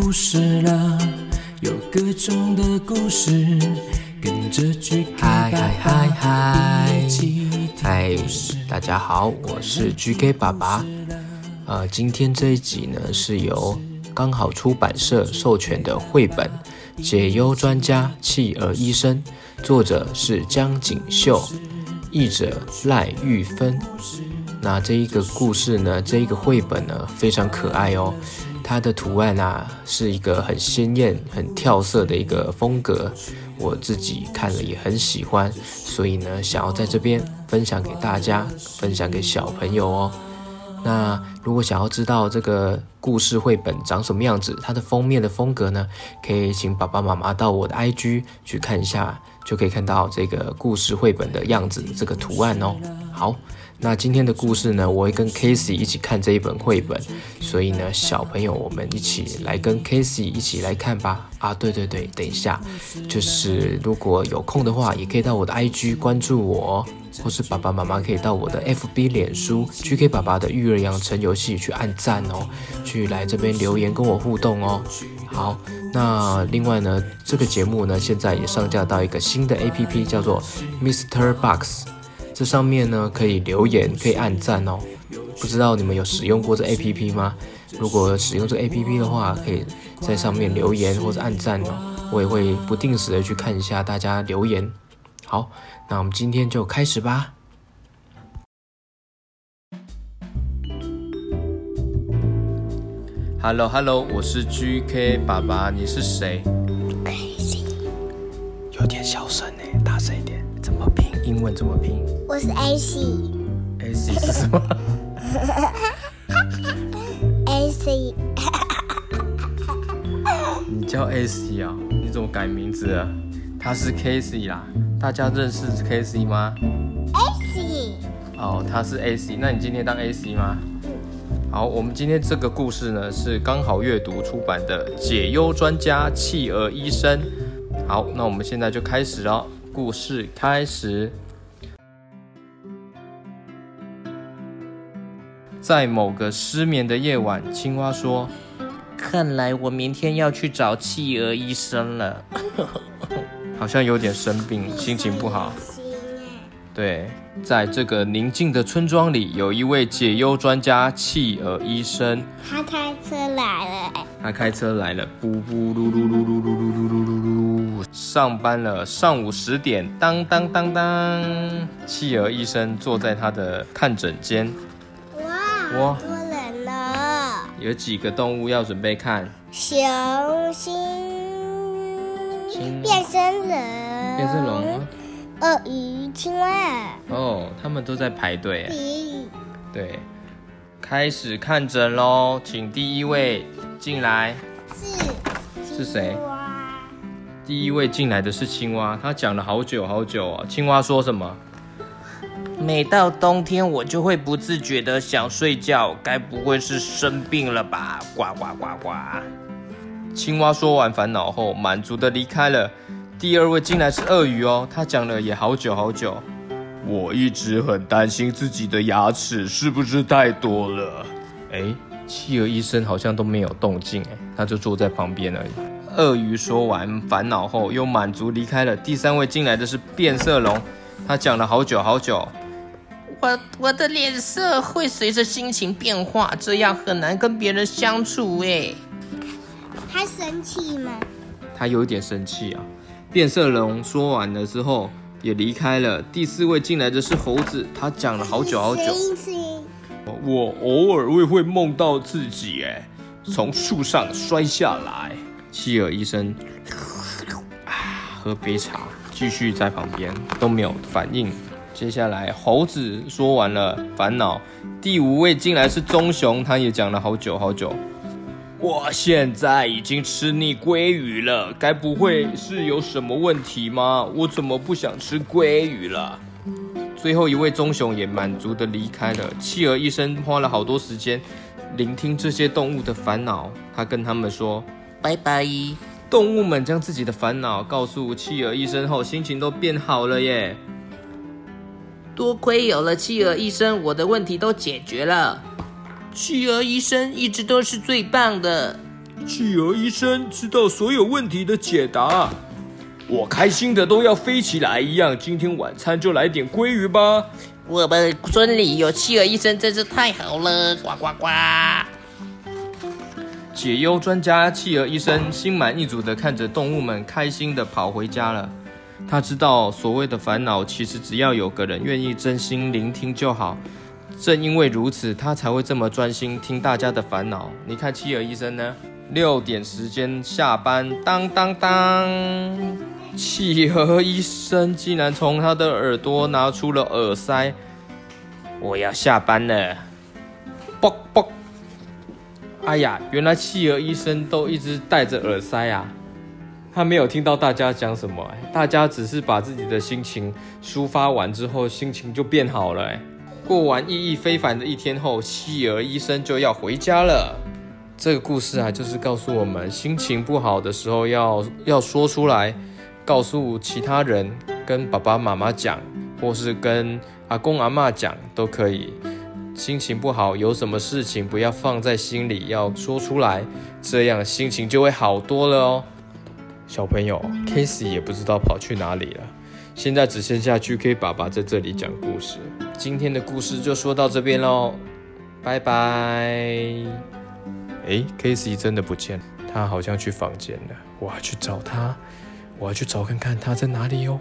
故事了，有各种的故事，跟着 GK 爸爸嗨，嗨，大家好，我是 GK 爸爸。呃，今天这一集呢，是由刚好出版社授权的绘本《解忧专家企鹅医生》，作者是江锦绣，译者赖玉芬。那这一个故事呢，这一个绘本呢，非常可爱哦。它的图案啊，是一个很鲜艳、很跳色的一个风格，我自己看了也很喜欢，所以呢，想要在这边分享给大家，分享给小朋友哦。那如果想要知道这个故事绘本长什么样子，它的封面的风格呢，可以请爸爸妈妈到我的 IG 去看一下，就可以看到这个故事绘本的样子，这个图案哦。好。那今天的故事呢，我会跟 Casey 一起看这一本绘本，所以呢，小朋友我们一起来跟 Casey 一起来看吧。啊，对对对，等一下，就是如果有空的话，也可以到我的 IG 关注我，或是爸爸妈妈可以到我的 FB 脸书 GK 爸爸的育儿养成游戏去按赞哦，去来这边留言跟我互动哦。好，那另外呢，这个节目呢，现在也上架到一个新的 APP，叫做 Mr. Box。这上面呢，可以留言，可以按赞哦。不知道你们有使用过这 APP 吗？如果使用这 APP 的话，可以在上面留言或者按赞哦。我也会不定时的去看一下大家留言。好，那我们今天就开始吧。Hello Hello，我是 GK 爸爸，你是谁有点小声？英文怎么拼？我是 AC。AC 是什么？AC。你叫 AC 啊？你怎么改名字了？他是 Casey 啦，大家认识 Casey 吗？AC。哦，他是 AC，那你今天当 AC 吗？嗯。好，我们今天这个故事呢，是刚好阅读出版的《解忧专家企鹅医生》。好，那我们现在就开始了，故事开始。在某个失眠的夜晚，青蛙说：“看来我明天要去找企鹅医生了，好像有点生病，心情不好。”对，在这个宁静的村庄里，有一位解忧专家——企鹅医生。他开车来了。他开车来了，布布噜噜噜噜噜噜噜噜噜噜，上班了。上午十点，当当当当，企鹅医生坐在他的看诊间。哇，多人了！有几个动物要准备看？熊、猩、变身人、变身龙、鳄鱼、青蛙。哦，他们都在排队。对，开始看诊喽，请第一位进来。是，是谁？第一位进来的是青蛙，他讲了好久好久哦。青蛙说什么？每到冬天，我就会不自觉的想睡觉，该不会是生病了吧？呱呱呱呱！青蛙说完烦恼后，满足的离开了。第二位进来是鳄鱼哦，他讲了也好久好久。我一直很担心自己的牙齿是不是太多了。哎，企鹅医生好像都没有动静，哎，他就坐在旁边而已。鳄鱼说完烦恼后，又满足离开了。第三位进来的是变色龙，他讲了好久好久。我我的脸色会随着心情变化，这样很难跟别人相处哎。他生气吗？他有一点生气啊。变色龙说完了之后也离开了。第四位进来的是猴子，他讲了好久好久。我偶尔会会梦到自己哎，从树上摔下来。希尔医生啊，喝杯茶，继续在旁边都没有反应。接下来，猴子说完了烦恼。第五位进来是棕熊，他也讲了好久好久。我现在已经吃腻鲑鱼了，该不会是有什么问题吗？我怎么不想吃鲑鱼了？最后一位棕熊也满足的离开了。企鹅医生花了好多时间聆听这些动物的烦恼，他跟他们说拜拜。动物们将自己的烦恼告诉企鹅医生后，心情都变好了耶。多亏有了企鹅医生，我的问题都解决了。企鹅医生一直都是最棒的。企鹅医生知道所有问题的解答，我开心的都要飞起来一样。今天晚餐就来点鲑鱼吧。我们村里有企鹅医生，真是太好了！呱呱呱！解忧专家企鹅医生心满意足的看着动物们开心的跑回家了。他知道所谓的烦恼，其实只要有个人愿意真心聆听就好。正因为如此，他才会这么专心听大家的烦恼。你看企鹅医生呢？六点时间下班，当当当。企鹅医生竟然从他的耳朵拿出了耳塞，我要下班了。啵啵！哎呀，原来企鹅医生都一直戴着耳塞啊，他没有听到大家讲什么，大家只是把自己的心情抒发完之后，心情就变好了。过完意义非凡的一天后，企鹅医生就要回家了。这个故事啊，就是告诉我们，心情不好的时候要要说出来。告诉其他人，跟爸爸妈妈讲，或是跟阿公阿嬷讲都可以。心情不好，有什么事情不要放在心里，要说出来，这样心情就会好多了哦。小朋友，Casey 也不知道跑去哪里了，现在只剩下 GK 爸爸在这里讲故事。今天的故事就说到这边喽，拜拜。哎，Casey 真的不见了，他好像去房间了，我要去找他。我要去找看看他在哪里哟。